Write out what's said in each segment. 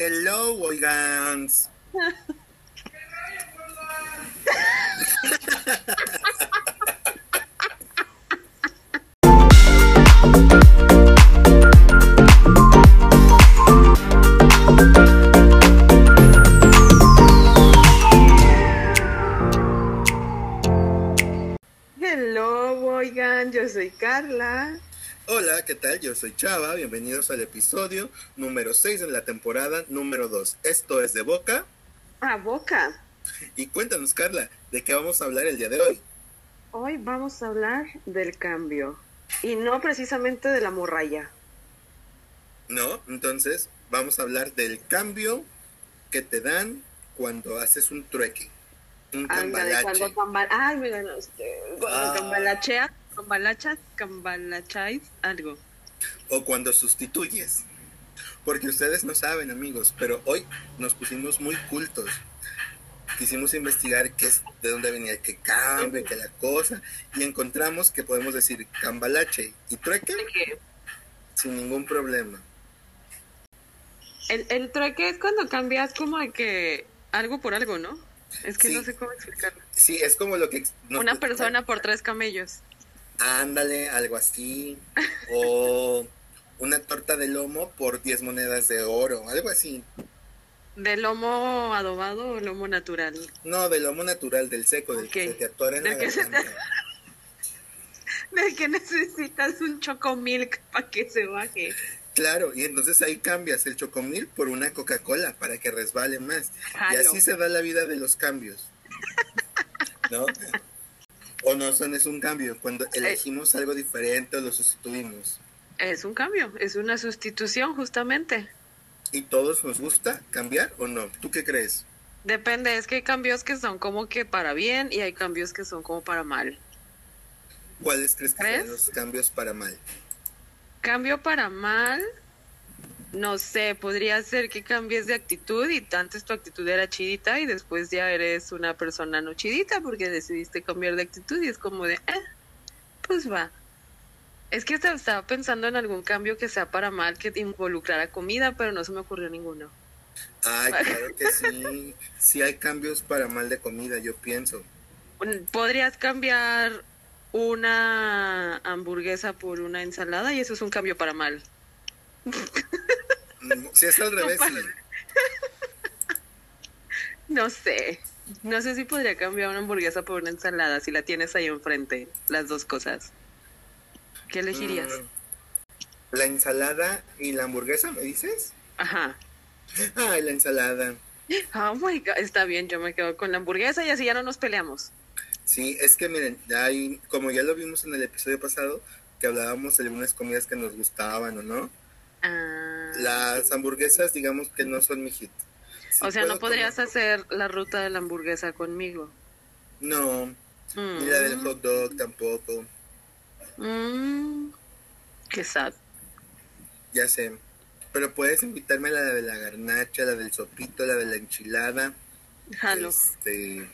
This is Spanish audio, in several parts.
Hello, oigans. Hello, oigan, yo soy Carla. Hola, ¿qué tal? Yo soy Chava. Bienvenidos al episodio número 6 de la temporada número 2. Esto es de Boca. A boca. Y cuéntanos, Carla, ¿de qué vamos a hablar el día de hoy? Hoy vamos a hablar del cambio. Y no precisamente de la morralla. ¿No? Entonces, vamos a hablar del cambio que te dan cuando haces un trueque. Un cambalache. cuando cambal... Ay, mira, no, este, cuando Ah. cambalachea, cambalachas, cambalacháis, algo. o cuando sustituyes. Porque ustedes no saben, amigos, pero hoy nos pusimos muy cultos. Quisimos investigar qué es, de dónde venía que cambio, que la cosa, y encontramos que podemos decir cambalache y trueque sin ningún problema. El, el trueque es cuando cambias como de que algo por algo, ¿no? Es que Sí. no sé cómo explicarlo. Sí, es como lo que... Una persona por tres camellos. Ándale, algo así. O una torta de lomo por 10 monedas de oro, algo así. ¿De lomo adobado o lomo natural? No, de lomo natural, del seco, del que se te atora en la Del te- garganta. De que necesitas un chocomilk para que se baje. Claro, y entonces ahí cambias el chocomil por una Coca-Cola para que resbale más. Y así se da la vida de los cambios. ¿No? O no son es un cambio, cuando Eh. elegimos algo diferente o lo sustituimos. Es un cambio, es una sustitución justamente. ¿Y todos nos gusta cambiar o no? ¿Tú qué crees? Depende, es que hay cambios que son como que para bien y hay cambios que son como para mal. ¿Cuáles crees que ¿Crees? son los cambios para mal? Cambio para mal, no sé, podría ser que cambies de actitud y antes tu actitud era chidita y después ya eres una persona no chidita porque decidiste cambiar de actitud y es como de, eh, pues va. Es que estaba- pensando en algún cambio que sea para mal, que involucrara comida, pero no se me ocurrió ninguno. Ay, claro que sí. Sí hay cambios para mal de comida, yo pienso. Podrías cambiar una hamburguesa por una ensalada y eso es un cambio para mal. Mm, Si es al revés, sí. No sé. No sé si podría cambiar una hamburguesa por una ensalada si la tienes ahí enfrente, las dos cosas. ¿Qué elegirías? Mm, La ensalada y la hamburguesa, ¿me dices? Ajá. Ay, la ensalada. Oh my god, está bien, yo me quedo con la hamburguesa y así ya no nos peleamos. Sí, es que miren, hay, como ya lo vimos en el episodio pasado, que hablábamos de algunas comidas que nos gustaban o no. Ah, Las hamburguesas, digamos que no son mi hit. O sea, no podrías comer- hacer la ruta de la hamburguesa conmigo. No, Mm. ni la del hot dog tampoco. Mm, qué sad. Ya sé. Pero puedes invitarme a la de la garnacha, la del sopito, la de la enchilada. Jalo. Este,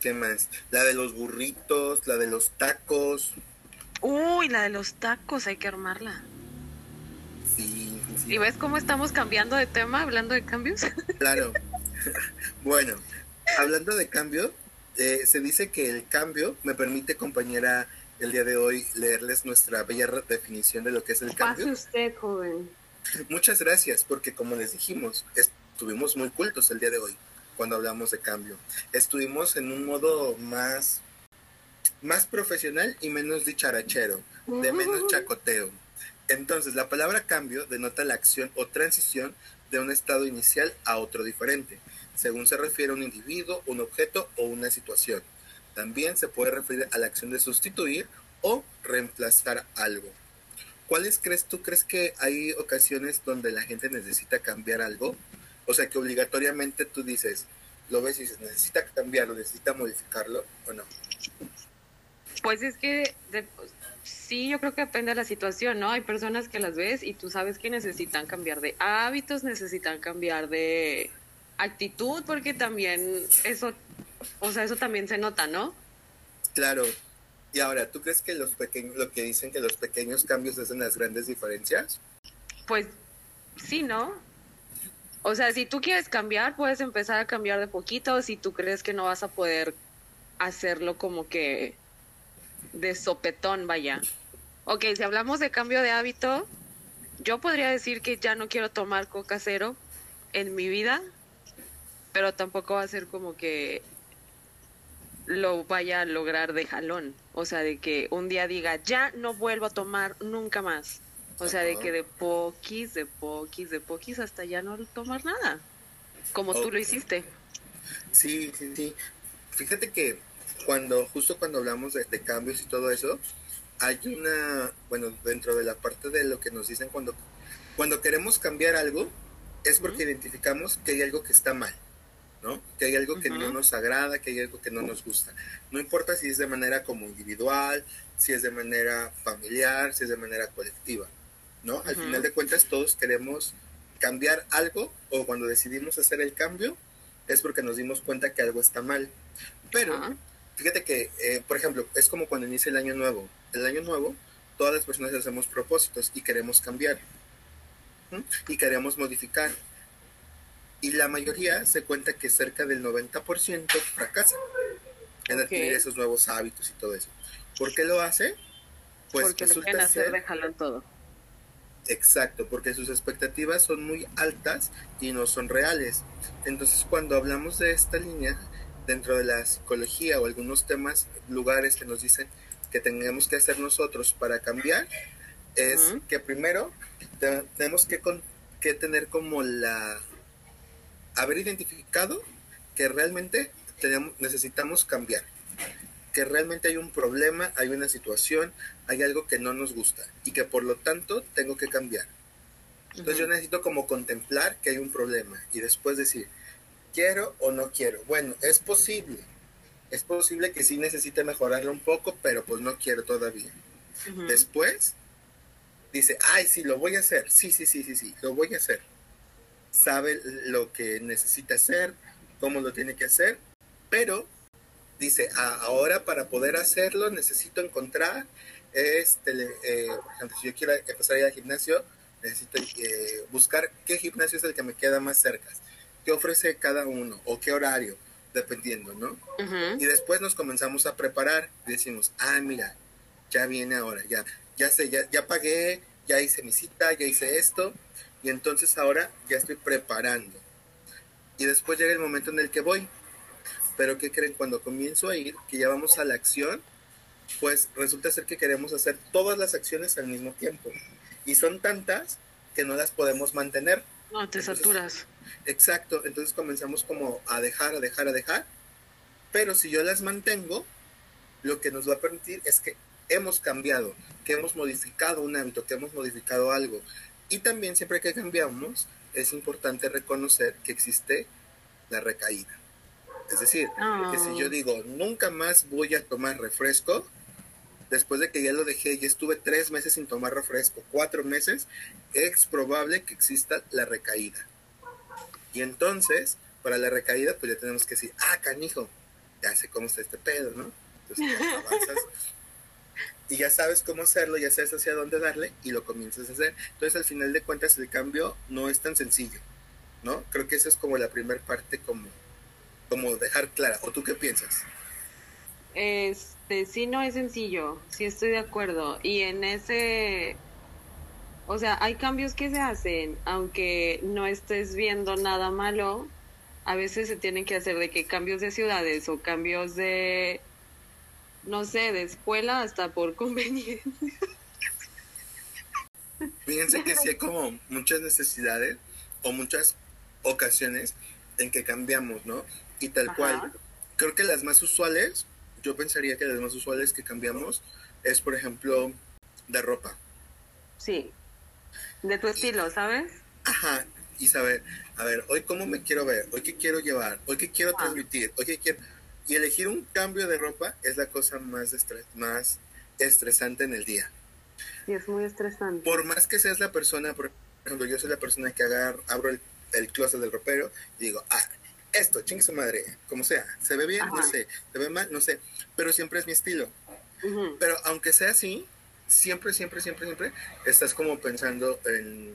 ¿Qué más? La de los burritos, la de los tacos. Uy, la de los tacos, hay que armarla. Sí, sí, ¿Y ves cómo estamos cambiando de tema, hablando de cambios? claro. bueno, hablando de cambio, eh, se dice que el cambio me permite, compañera, el día de hoy leerles nuestra bella definición de lo que es el Pase cambio. usted, joven. Muchas gracias, porque como les dijimos, estuvimos muy cultos el día de hoy cuando hablamos de cambio. Estuvimos en un modo más, más profesional y menos dicharachero, de menos chacoteo. Entonces, la palabra cambio denota la acción o transición de un estado inicial a otro diferente, según se refiere a un individuo, un objeto o una situación. También se puede referir a la acción de sustituir o reemplazar algo. ¿Cuáles crees tú crees que hay ocasiones donde la gente necesita cambiar algo? O sea, que obligatoriamente tú dices, lo ves y dices, necesita cambiarlo, necesita modificarlo o no. Pues es que sí, yo creo que depende de la situación, ¿no? Hay personas que las ves y tú sabes que necesitan cambiar de hábitos, necesitan cambiar de actitud, porque también eso, o sea, eso también se nota, ¿no? Claro. Y ahora, ¿tú crees que los pequeños, lo que dicen que los pequeños cambios hacen las grandes diferencias? Pues sí, ¿no? O sea, si tú quieres cambiar, puedes empezar a cambiar de poquito. Si tú crees que no vas a poder hacerlo como que de sopetón, vaya. Ok, si hablamos de cambio de hábito, yo podría decir que ya no quiero tomar coca cero en mi vida, pero tampoco va a ser como que lo vaya a lograr de jalón. O sea, de que un día diga, ya no vuelvo a tomar nunca más. O sea, de que de poquis, de poquis, de poquis hasta ya no tomar nada. Como tú lo hiciste. Sí, sí, sí. Fíjate que cuando, justo cuando hablamos de, cambios y todo eso, hay una, bueno, dentro de la parte de lo que nos dicen cuando, cuando queremos cambiar algo, es porque identificamos que hay algo que está mal. ¿no? Que hay algo que no nos agrada, que hay algo que no nos gusta. No importa si es de manera como individual, si es de manera familiar, si es de manera colectiva, ¿no? Al final de cuentas todos queremos cambiar algo o cuando decidimos hacer el cambio es porque nos dimos cuenta que algo está mal. Pero fíjate que, eh, por ejemplo, es como cuando inicia el año nuevo. El año nuevo, todas las personas hacemos propósitos y queremos cambiar. Y queremos modificar y la mayoría se cuenta que cerca del 90% fracasa en adquirir esos nuevos hábitos y todo eso. ¿Por qué lo hace? Pues porque resulta hacer de jalón todo. Exacto, porque sus expectativas son muy altas y no son reales. Entonces, cuando hablamos de esta línea dentro de la psicología o algunos temas, lugares que nos dicen que tenemos que hacer nosotros para cambiar, es que primero tenemos que, que tener como la haber identificado que realmente tenemos, necesitamos cambiar, que realmente hay un problema, hay una situación, hay algo que no nos gusta y que por lo tanto tengo que cambiar. Entonces yo necesito como contemplar que hay un problema y después decir, quiero o no quiero. Bueno, es posible, es posible que sí necesite mejorarlo un poco, pero pues no quiero todavía. Después dice, ay, sí, lo voy a hacer, sí, sí, sí, sí, sí, lo voy a hacer. Sabe lo que necesita hacer, cómo lo tiene que hacer, pero dice, ahora para poder hacerlo necesito encontrar, este, eh, por ejemplo, si yo quiero empezar a ir al gimnasio, necesito eh, buscar qué gimnasio es el que me queda más cerca, qué ofrece cada uno o qué horario, dependiendo, ¿no? Y después nos comenzamos a preparar, decimos, ah, mira, ya viene ahora, ya, ya sé, ya, ya pagué, ya hice mi cita, ya hice esto, y entonces ahora ya estoy preparando. Y después llega el momento en el que voy. Pero ¿qué creen? Cuando comienzo a ir, que ya vamos a la acción, pues resulta ser que queremos hacer todas las acciones al mismo tiempo. Y son tantas que no las podemos mantener. No, te saturas. Exacto, entonces comenzamos como a dejar, a dejar, a dejar. Pero si yo las mantengo, lo que nos va a permitir es que hemos cambiado, que hemos modificado un hábito, que hemos modificado algo. Y también siempre que cambiamos, es importante reconocer que existe la recaída. Es decir, que si yo ah. digo, nunca más voy a tomar refresco, después de que ya lo dejé y estuve tres meses sin tomar refresco, cuatro meses, es probable que exista la recaída. Y entonces, para la recaída, pues ya tenemos que decir, ah, canijo, ya sé cómo está este pedo, ¿no? Entonces avanzas y ya sabes cómo hacerlo, ya sabes hacia dónde darle y lo comienzas a hacer. Entonces al final de cuentas el cambio no es tan sencillo, ¿no? Creo que esa es como la primera parte como, como dejar clara. ¿O tú qué piensas? Este, sí, no es sencillo, sí estoy de acuerdo. Y en ese, o sea, hay cambios que se hacen, aunque no estés viendo nada malo, a veces se tienen que hacer de que cambios de ciudades o cambios de no sé, de escuela hasta por conveniencia. Fíjense que sí hay como muchas necesidades o muchas ocasiones en que cambiamos, ¿no? Y tal cual. Creo que las más usuales, yo pensaría que las más usuales que cambiamos es, por ejemplo, de ropa. Sí. De tu estilo, ¿sabes? Ajá. Y saber, a ver, hoy cómo me quiero ver, hoy qué quiero llevar, hoy qué quiero transmitir, hoy qué quiero y elegir un cambio de ropa es la cosa más, más estresante en el día. Y es muy estresante. Por más que seas la persona, por ejemplo, yo soy la persona que agarro, abro el, el closet del ropero y digo, ah, esto, chingue su madre, como sea, se ve bien, no sé, se ve mal, no sé, pero siempre es mi estilo. Pero aunque sea así, siempre, siempre, siempre, siempre estás como pensando en,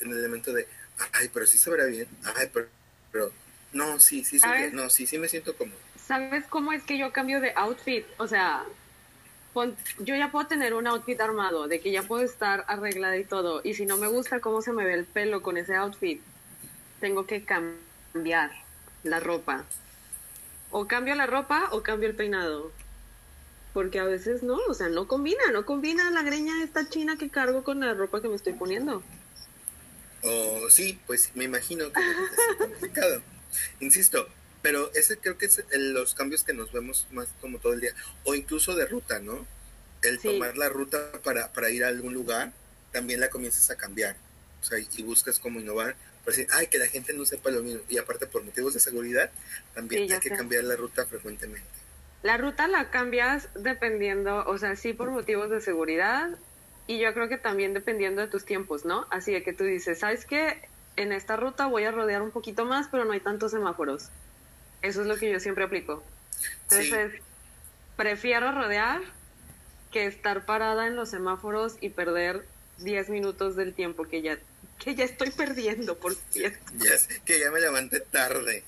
en el elemento de, ay, pero sí se verá bien, ay, pero, pero no, sí, sí, sí, no, sí, sí me siento cómodo. ¿Sabes cómo es que yo cambio de outfit? O sea, yo ya puedo tener un outfit armado, de que ya puedo estar arreglada y todo, y si no me gusta cómo se me ve el pelo con ese outfit, tengo que cambiar la ropa. O cambio la ropa o cambio el peinado. Porque a veces no, o sea, no combina, no combina la greña esta china que cargo con la ropa que me estoy poniendo. O sí, pues me imagino que es complicado. Insisto, pero ese creo que es los cambios que nos vemos más como todo el día. O incluso de ruta, ¿no? El tomar la ruta para, para ir a algún lugar, también la comienzas a cambiar. O sea, y buscas como innovar. Para decir, ay, que la gente no sepa lo mismo. Y aparte, por motivos de seguridad, también hay que cambiar la ruta frecuentemente. La ruta la cambias dependiendo, o sea, sí por motivos de seguridad y yo creo que también dependiendo de tus tiempos, ¿no? Así de que tú dices, ¿sabes qué? En esta ruta voy a rodear un poquito más, pero no hay tantos semáforos. Eso es lo que yo siempre aplico. Entonces, prefiero rodear que estar parada en los semáforos y perder 10 minutos del tiempo que ya que ya estoy perdiendo, por cierto. que ya me levanté tarde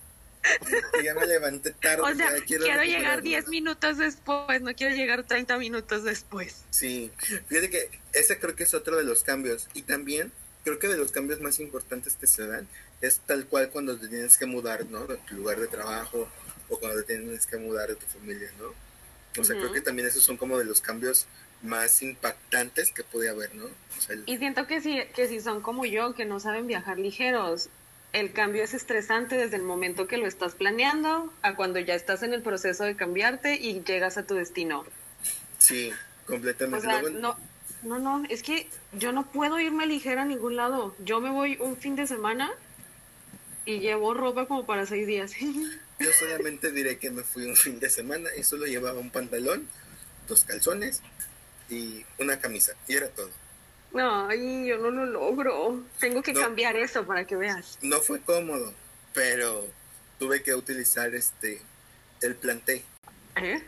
ya me levanté tarde. O sea, quiero, llegar 10 minutos después, no quiero llegar 30 minutos después. Sí, fíjate que ese creo que es otro de los cambios. Y también creo que de los cambios más importantes que se dan es tal cual cuando te tienes que mudar, ¿no? De tu lugar de trabajo o cuando te tienes que mudar de tu familia, ¿no? O sea, creo que también esos son como de los cambios más impactantes que puede haber, ¿no? Y siento que si, que si son como yo, que no saben viajar ligeros, el cambio es estresante desde el momento que lo estás planeando a cuando ya estás en el proceso de cambiarte y llegas a tu destino. Sí, completamente. no, no, no, es que yo no puedo irme ligera a ningún lado. Yo me voy un fin de semana y llevo ropa como para seis días. Yo solamente diré que me fui un fin de semana y solo llevaba un pantalón, dos calzones y una camisa. Y era todo. Ay, yo no lo logro. Tengo que cambiar eso para que veas. No fue cómodo, pero tuve que utilizar este el planté. ¿Eh?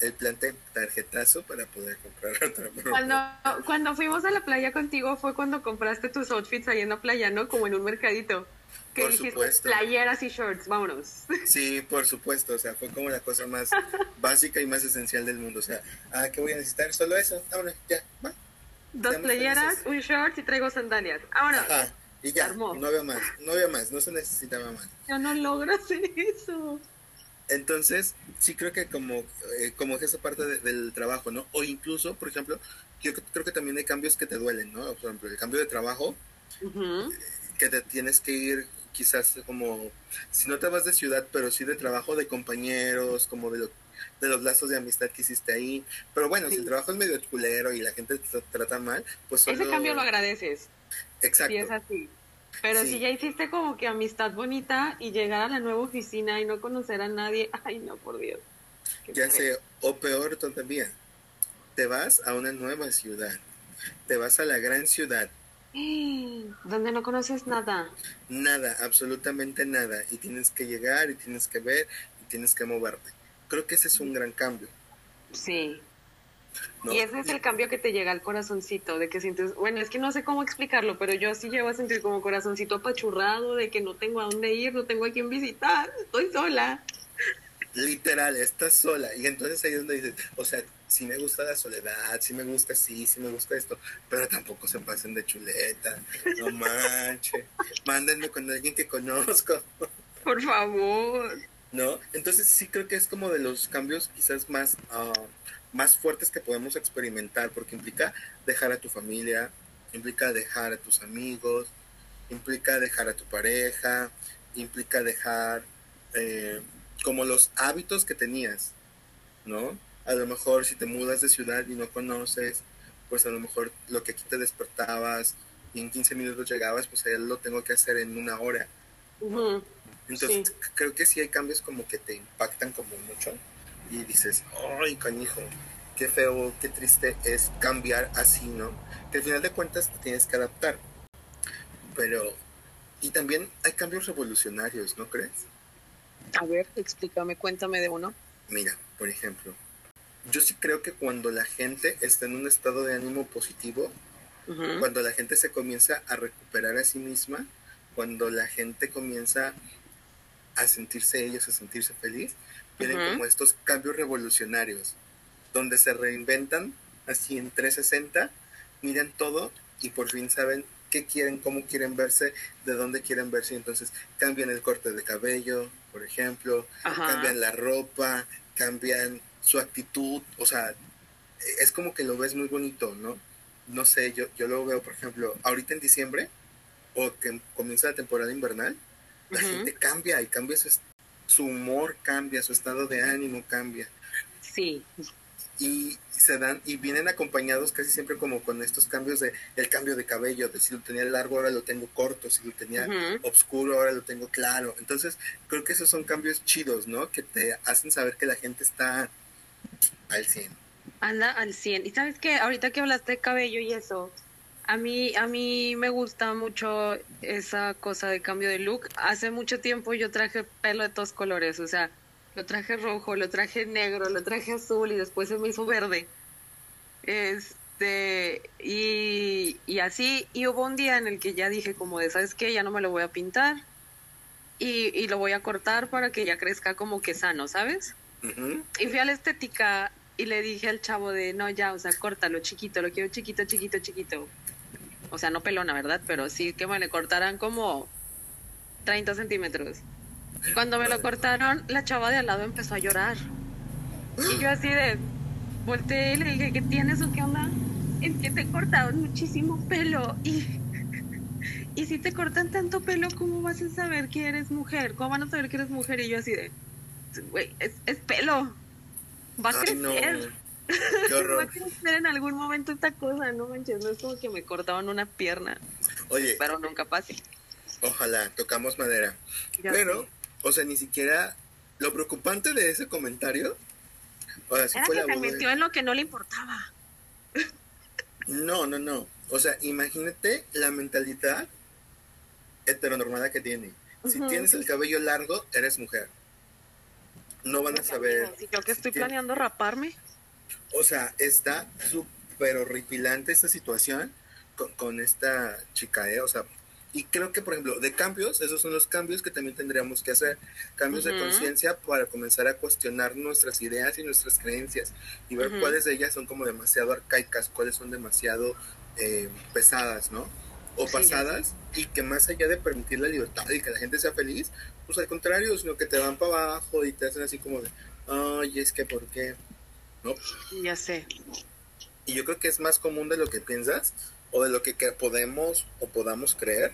El planté tarjetazo para poder comprar otra Cuando, cuando fuimos a la playa contigo fue cuando compraste tus outfits ahí en la playa, ¿no? Como en un mercadito. Que por dijiste, supuesto. playeras y shorts, vámonos. Sí, por supuesto, o sea, fue como la cosa más básica y más esencial del mundo. O sea, ah, ¿qué voy a necesitar? Solo eso. Ahora, ya, va. Dos playeras, un short y traigo sandalias. Ahora. Ajá. Y ya, no había más, no había más, no se necesitaba más. Yo no logro hacer eso. Entonces, sí creo que como, eh, como es esa parte del trabajo, ¿no? O incluso, por ejemplo, yo creo que también hay cambios que te duelen, ¿no? Por ejemplo, el cambio de trabajo, que te tienes que ir quizás como, si no te vas de ciudad, pero sí de trabajo de compañeros, como de lo de los lazos de amistad que hiciste ahí. Pero bueno, si el trabajo es medio culero y la gente te trata mal, pues Ese cambio lo agradeces. Exacto. Si es así. Pero si ya hiciste como que amistad bonita y llegar a la nueva oficina y no conocer a nadie, ay no, por Dios. Ya sé, o peor todavía, te vas a una nueva ciudad, te vas a la gran ciudad. Donde no conoces nada. Nada, absolutamente nada. Y tienes que llegar y tienes que ver y tienes que moverte. Creo que ese es un gran cambio. Sí. Y ese es el cambio que te llega al corazoncito, de que sientes, bueno, es que no sé cómo explicarlo, pero yo sí llevo a sentir como corazoncito apachurrado, de que no tengo a dónde ir, no tengo a quién visitar, estoy sola. Literal, estás sola. Y entonces ahí es donde dices, o sea, sí me gusta la soledad, sí me gusta sí, sí me gusta esto, pero tampoco se pasen de chuleta, no manches, mándenme con alguien que conozco. Por favor. ¿No? Entonces sí creo que es como de los cambios quizás más, ah, más fuertes que podemos experimentar, porque implica dejar a tu familia, implica dejar a tus amigos, implica dejar a tu pareja, implica dejar eh, como los hábitos que tenías, ¿no? A lo mejor si te mudas de ciudad y no conoces, pues a lo mejor lo que aquí te despertabas y en 15 minutos llegabas, pues allá lo tengo que hacer en una hora. Entonces, creo que sí hay cambios como que te impactan como mucho y dices, ay, canijo, qué feo, qué triste es cambiar así, ¿no? Que al final de cuentas te tienes que adaptar. Pero, y también hay cambios revolucionarios, ¿no crees? A ver, explícame, cuéntame de uno. Mira, por ejemplo, yo sí creo que cuando la gente está en un estado de ánimo positivo, cuando la gente se comienza a recuperar a sí misma, cuando la gente comienza a sentirse ellos, a sentirse feliz, vienen como estos cambios revolucionarios, donde se reinventan así en 360, miran todo y por fin saben qué quieren, cómo quieren verse, de dónde quieren verse. Entonces cambian el corte de cabello, por ejemplo, cambian la ropa, cambian su actitud, o sea, es como que lo ves muy bonito, ¿no? No sé, yo, yo lo veo, por ejemplo, ahorita en diciembre, o que comienza la temporada invernal, la gente cambia y cambia su, su humor, cambia, su estado de ánimo cambia. Sí, y se dan y vienen acompañados casi siempre como con estos cambios de el cambio de cabello, de si lo tenía largo ahora lo tengo corto, si lo tenía oscuro ahora lo tengo claro. Entonces, creo que esos son cambios chidos, ¿no? Que te hacen saber que la gente está al 100. Anda al 100. Y sabes que ahorita que hablaste de cabello y eso, a mí a mí me gusta mucho esa cosa de cambio de look. Hace mucho tiempo yo traje pelo de todos colores, o sea, lo traje rojo, lo traje negro, lo traje azul y después se me hizo verde. Este, y, así, y hubo un día en el que ya dije como de, ¿sabes qué? Ya no me lo voy a pintar y, y lo voy a cortar para que ya crezca como que sano, ¿sabes? Y fui a la estética y le dije al chavo de, no, ya, o sea, córtalo chiquito, lo quiero chiquito, chiquito, chiquito. O sea, no pelona, ¿verdad? Pero sí que me le cortaran como 30 centímetros. Cuando me lo cortaron, la chava de al lado empezó a llorar. Y yo así de volteé y le dije, ¿qué tienes o qué onda? Es que te cortaron muchísimo pelo y, y si te cortan tanto pelo, ¿cómo vas a saber que eres mujer? ¿Cómo van a saber que eres mujer? Y yo así de, güey, es, es, pelo. Va a crecer. Va a crecer en algún momento esta cosa, no manches, no es como que me cortaban una pierna. Oye. Pero nunca pase. Ojalá, tocamos madera. Pero o sea, ni siquiera lo preocupante de ese comentario. O sea, Era que se metió en lo que no le importaba. No, no, no. O sea, imagínate la mentalidad heteronormada que tiene. Si tienes el cabello largo, eres mujer. No van a saber. Si yo que estoy planeando raparme. O sea, está súper horripilante esta situación con, con esta chica, ¿eh? O sea, y creo que, por ejemplo, de cambios, esos son los cambios que también tendríamos que hacer, cambios de conciencia para comenzar a cuestionar nuestras ideas y nuestras creencias y ver cuáles de ellas son como demasiado arcaicas, cuáles son demasiado eh, pesadas, ¿no? O pasadas y que más allá de permitir la libertad y que la gente sea feliz, pues al contrario, sino que te van para abajo y te hacen así como de, ay, es que, ¿por qué? ¿No? Ya sé. Y yo creo que es más común de lo que piensas, o de lo que, podemos o podamos creer,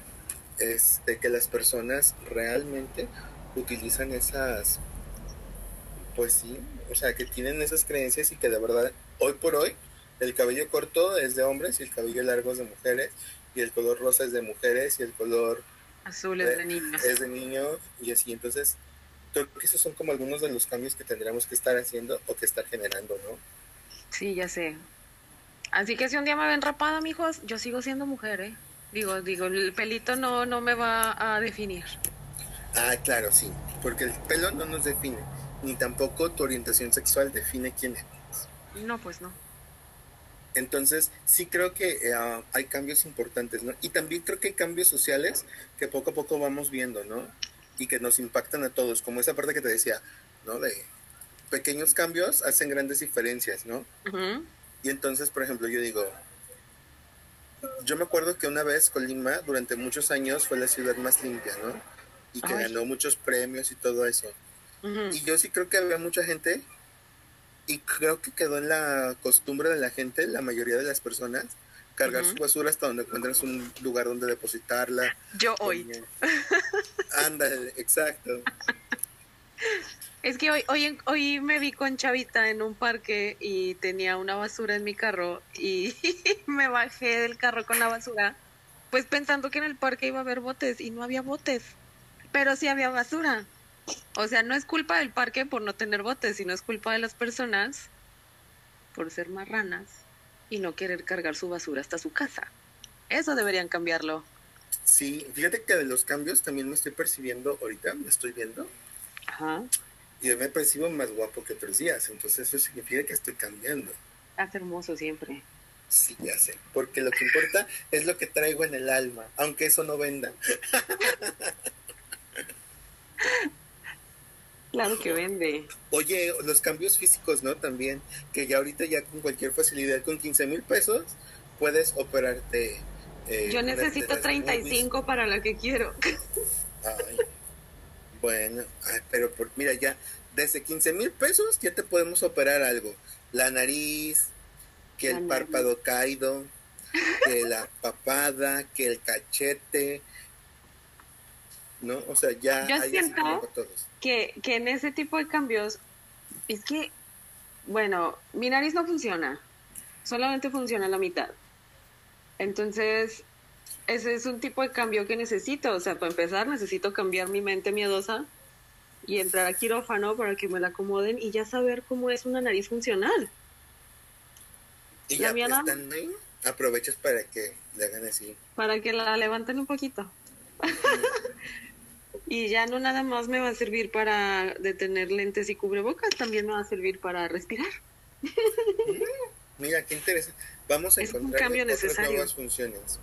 es de que las personas realmente utilizan esas, pues sí, o sea, que tienen esas creencias y que de verdad, hoy por hoy, el cabello corto es de hombres y el cabello largo es de mujeres, y el color rosa es de mujeres y el color azul es de, niños. Es de niños y así, entonces creo que esos son como algunos de los cambios que tendríamos que estar haciendo o que estar generando, ¿no? Sí, ya sé. Así que si un día me ven rapada, mijos, yo sigo siendo mujer, ¿eh? Digo, digo, el pelito no, no me va a definir. Ah, claro, sí, porque el pelo no nos define, ni tampoco tu orientación sexual define quién eres. No, pues no. Entonces, sí creo que eh, hay cambios importantes, ¿no? Y también creo que hay cambios sociales que poco a poco vamos viendo, ¿no? Y que nos impactan a todos, como esa parte que te decía, ¿no? De pequeños cambios hacen grandes diferencias, ¿no? Y entonces, por ejemplo, yo digo, yo me acuerdo que una vez Colima durante muchos años fue la ciudad más limpia, ¿no? Y que ganó muchos premios y todo eso. Y yo sí creo que había mucha gente y creo que quedó en la costumbre de la gente, la mayoría de las personas, cargar su basura hasta donde encuentras un lugar donde depositarla. Yo hoy. Exacto. Es que hoy, hoy, hoy me vi con Chavita en un parque y tenía una basura en mi carro y me bajé del carro con la basura, pues pensando que en el parque iba a haber botes y no había botes, pero sí había basura. O sea, no es culpa del parque por no tener botes, sino es culpa de las personas por ser marranas y no querer cargar su basura hasta su casa. Eso deberían cambiarlo. Sí, fíjate que de los cambios también me estoy percibiendo ahorita, me estoy viendo. Ajá y me percibo más guapo que otros días, entonces eso significa que estoy cambiando. Estás hermoso siempre. Sí, ya sé, porque lo que importa es lo que traigo en el alma, aunque eso no venda. Claro que vende. Oye, los cambios físicos, ¿no? También, que ya ahorita ya con cualquier facilidad, con 15 mil pesos, puedes operarte. Eh, Yo necesito 35 para la que quiero. Ay, bueno, pero por, mira, ya desde 15 mil pesos ya te podemos operar algo. La nariz, que el párpado caído, que la papada, que el cachete, ¿no? O sea, ya... Yo siento que, que en ese tipo de cambios, es que, bueno, mi nariz no funciona, solamente funciona la mitad. Entonces, ese es un tipo de cambio que necesito. O sea, para empezar, necesito cambiar mi mente miedosa y entrar a quirófano para que me la acomoden y ya saber cómo es una nariz funcional. Y ya están ahí, aprovechas para que le hagan así. Para que la levanten un poquito. y ya no nada más me va a servir para detener lentes y cubrebocas, también me va a servir para respirar. Mira, qué interesante. Vamos a encontrar nuevas funciones.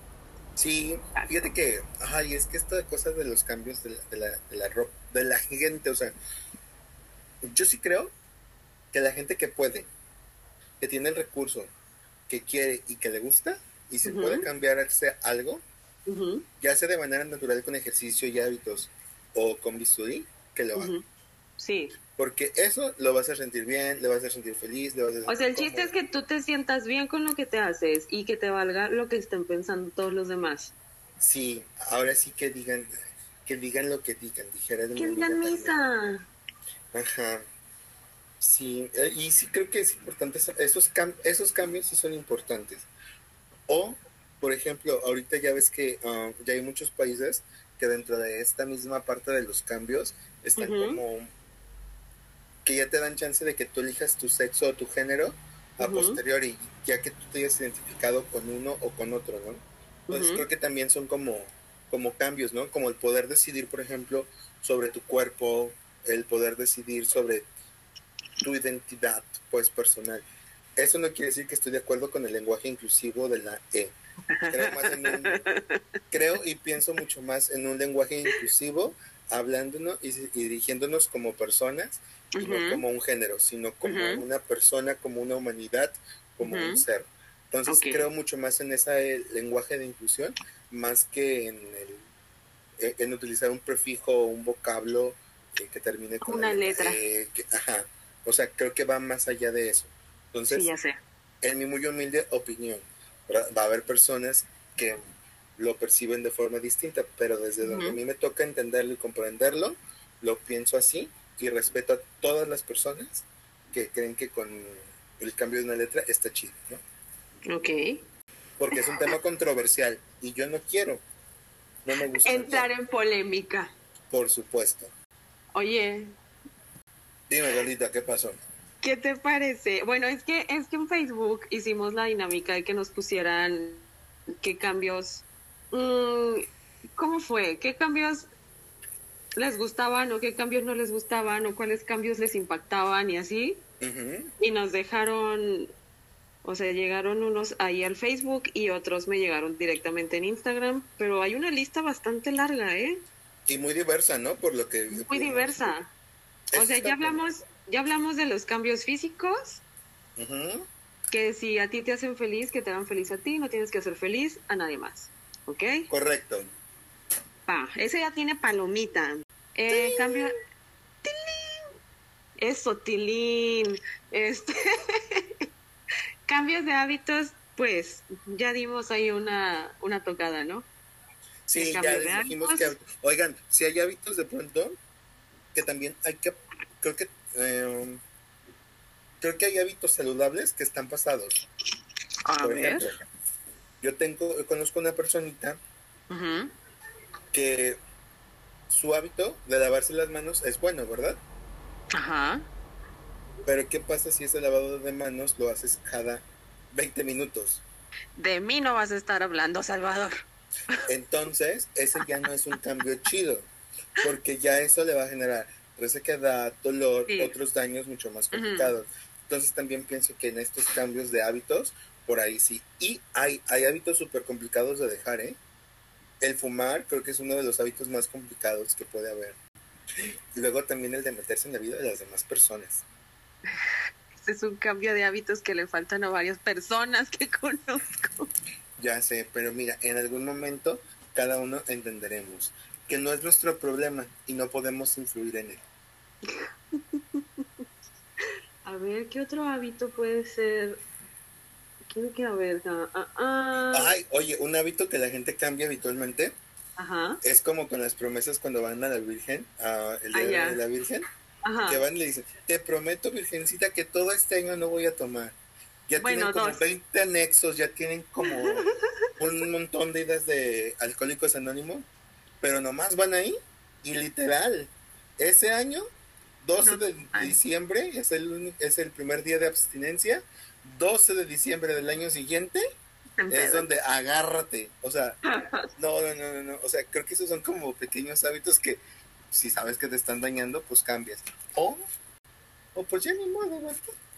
Sí, fíjate que, ay, es que esta cosa de los cambios de la, de la, de la, de la gente, o sea, yo sí creo que la gente que puede, que tiene el recurso, que quiere y que le gusta, y se puede cambiarse algo, ya sea de manera natural con ejercicio y hábitos o con bisturí, que lo haga. Sí. Porque eso lo vas a sentir bien, le vas a sentir feliz, le vas a sentir O sea, el chiste es que tú te sientas bien con lo que te haces y que te valga lo que estén pensando todos los demás. Sí, ahora sí que digan, que digan lo que digan, dijera Que digan misa. Ajá. Sí, eh, y sí creo que es importante, esos, esos cambios sí son importantes. O, por ejemplo, ahorita ya ves que ah, ya hay muchos países que dentro de esta misma parte de los cambios están como que ya te dan chance de que tú elijas tu sexo o tu género a posteriori, ya que tú te hayas identificado con uno o con otro, ¿no? Entonces creo que también son como, como cambios, ¿no? Como el poder decidir, por ejemplo, sobre tu cuerpo, el poder decidir sobre tu identidad, pues, personal. Eso no quiere decir que estoy de acuerdo con el lenguaje inclusivo de la E. Creo, más en un, creo y pienso mucho más en un lenguaje inclusivo, hablándonos y dirigiéndonos como personas no como un género, sino como una persona, como una humanidad, como un ser. Entonces creo mucho más en ese lenguaje de inclusión, más que en, el, e, en utilizar un prefijo o un vocablo que termine con una letra. ajá. O sea, creo que va más allá de eso. Entonces, ya sé. en mi muy humilde opinión, va a haber personas que lo perciben de forma distinta, pero desde donde a mí me toca entenderlo y comprenderlo, lo pienso así y respeto a todas las personas que creen que con el cambio de una letra está chido, ¿no? Ok. Porque es un tema controversial y yo no quiero, no me gusta. Entrar en polémica. Por supuesto. Oye. Dime, gordita, ¿qué pasó? ¿Qué te parece? Bueno, es que es que en Facebook hicimos la dinámica de que nos pusieran qué cambios. Mm, ¿Cómo fue? ¿Qué cambios les gustaban o qué cambios no les gustaban o cuáles cambios les impactaban y así. Y nos dejaron, o sea, llegaron unos ahí al Facebook y otros me llegaron directamente en Instagram, pero hay una lista bastante larga, ¿eh? Y muy diversa, ¿no? Por lo que... Muy diversa. O sea, ya hablamos, ya hablamos de los cambios físicos. Que si a ti te hacen feliz, que te hagan feliz a ti, no tienes que hacer feliz a nadie más. ¿Ok? Correcto. Pa, ese ya tiene palomita. Eh, cambio. Eso, tilín. Este. Cambios de hábitos, pues ya dimos ahí una, una tocada, ¿no? Sí, ya dijimos que. Oigan, si hay hábitos de pronto, que también hay que. Creo que. Em, creo que hay hábitos saludables que están pasados. A Por ver. Ejemplo, yo tengo, conozco una personita que su hábito de lavarse las manos es bueno, ¿verdad? Ajá. Pero ¿qué pasa si ese lavado de manos lo haces cada 20 minutos? De mí no vas a estar hablando, Salvador. Entonces, ese ya no es un cambio chido, porque ya eso le va a generar resequedad, dolor, otros daños mucho más complicados. Entonces también pienso que en estos cambios de hábitos por ahí sí. Y hay, hay hábitos súper complicados de dejar, ¿eh? El fumar creo que es uno de los hábitos más complicados que puede haber. Y luego también el de meterse en la vida de las demás personas. Este es un cambio de hábitos que le faltan a varias personas que conozco. Ya sé, pero mira, en algún momento cada uno entenderemos que no es nuestro problema y no podemos influir en él. A ver, ¿qué otro hábito puede ser? ¿Quién verga? Ah, ah. Ay, oye, un hábito que la gente cambia habitualmente Ajá. es como con las promesas cuando van a la Virgen, a el Ah, día de la Virgen, Ajá. que van y le dicen, te prometo, Virgencita, que todo este año no voy a tomar. Ya Bueno, tienen como dos. 20 anexos, ya tienen como un montón de ideas de Alcohólicos Anónimos, pero nomás van ahí y literal, ese año, 12 No, de ay. diciembre, es el, es el primer día de abstinencia, 12 de diciembre del año siguiente En es donde agárrate, o sea, no, no, no, no, no, o sea, creo que esos son como pequeños hábitos que si sabes que te están dañando, pues cambias. O, o pues ya ni modo, ¿verdad?